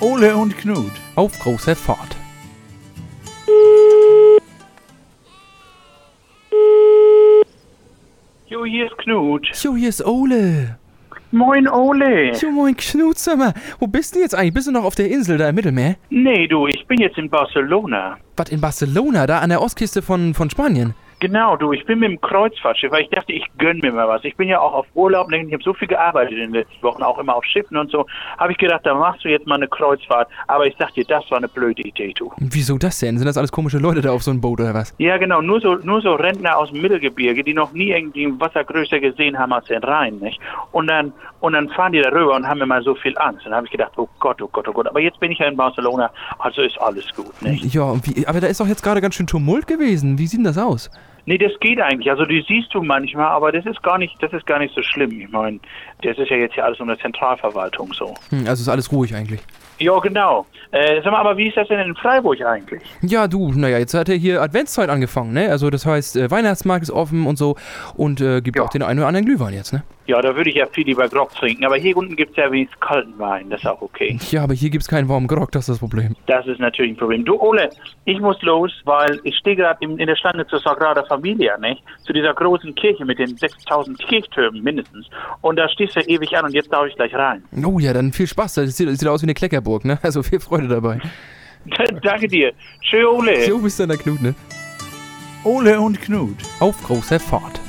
Ole und Knut. Auf großer Fahrt. Jo, hier ist Knut. Jo, hier ist Ole. Moin, Ole. Jo, moin Knut, sag mal. Wo bist du jetzt eigentlich? Bist du noch auf der Insel da im Mittelmeer? Nee, du, ich bin jetzt in Barcelona. Was, in Barcelona, da an der Ostküste von, von Spanien? Genau, du, ich bin mit dem Kreuzfahrtschiff, weil ich dachte, ich gönn mir mal was. Ich bin ja auch auf Urlaub, ich habe so viel gearbeitet in den letzten Wochen, auch immer auf Schiffen und so. Habe ich gedacht, da machst du jetzt mal eine Kreuzfahrt. Aber ich sag dir, das war eine blöde Idee, du. Wieso das denn? Sind das alles komische Leute da auf so einem Boot oder was? Ja, genau, nur so, nur so Rentner aus dem Mittelgebirge, die noch nie irgendwie ein Wasser größer gesehen haben als den Rhein, nicht? Und dann, und dann fahren die da rüber und haben immer so viel Angst. Und dann habe ich gedacht, oh Gott, oh Gott, oh Gott. Aber jetzt bin ich ja in Barcelona, also ist alles gut, nicht? Ja, und wie, aber da ist doch jetzt gerade ganz schön Tumult gewesen. Wie sieht denn das aus? Nee, das geht eigentlich. Also die siehst du manchmal, aber das ist gar nicht, das ist gar nicht so schlimm. Ich meine, das ist ja jetzt hier alles um eine Zentralverwaltung so. Hm, also ist alles ruhig eigentlich. Ja, genau. Äh, sag mal, aber wie ist das denn in Freiburg eigentlich? Ja, du, naja, jetzt hat er hier Adventszeit angefangen, ne? Also das heißt, äh, Weihnachtsmarkt ist offen und so und äh, gibt Ja. auch den einen oder anderen Glühwein jetzt, ne? Ja, da würde ich ja viel lieber Grog trinken. Aber hier unten gibt's ja wenigstens kalten Wein. Das ist auch okay. Ja, aber hier gibt's keinen warmen Grog, das ist das Problem. Das ist natürlich ein Problem. Du, Ole, ich muss los, weil ich stehe gerade in, in der Schlange zur Sagrada Familia, nicht? Zu dieser großen Kirche mit den 6000 Kirchtürmen mindestens. Und da stehst du ewig an und jetzt darf ich gleich rein. Oh ja, dann viel Spaß. Das sieht, das sieht aus wie eine Kleckerburg, ne? Also viel Freude dabei. Danke dir. Tschö, Ole. Jo, bist dann der Knut, ne? Ole und Knut. Auf großer Fahrt.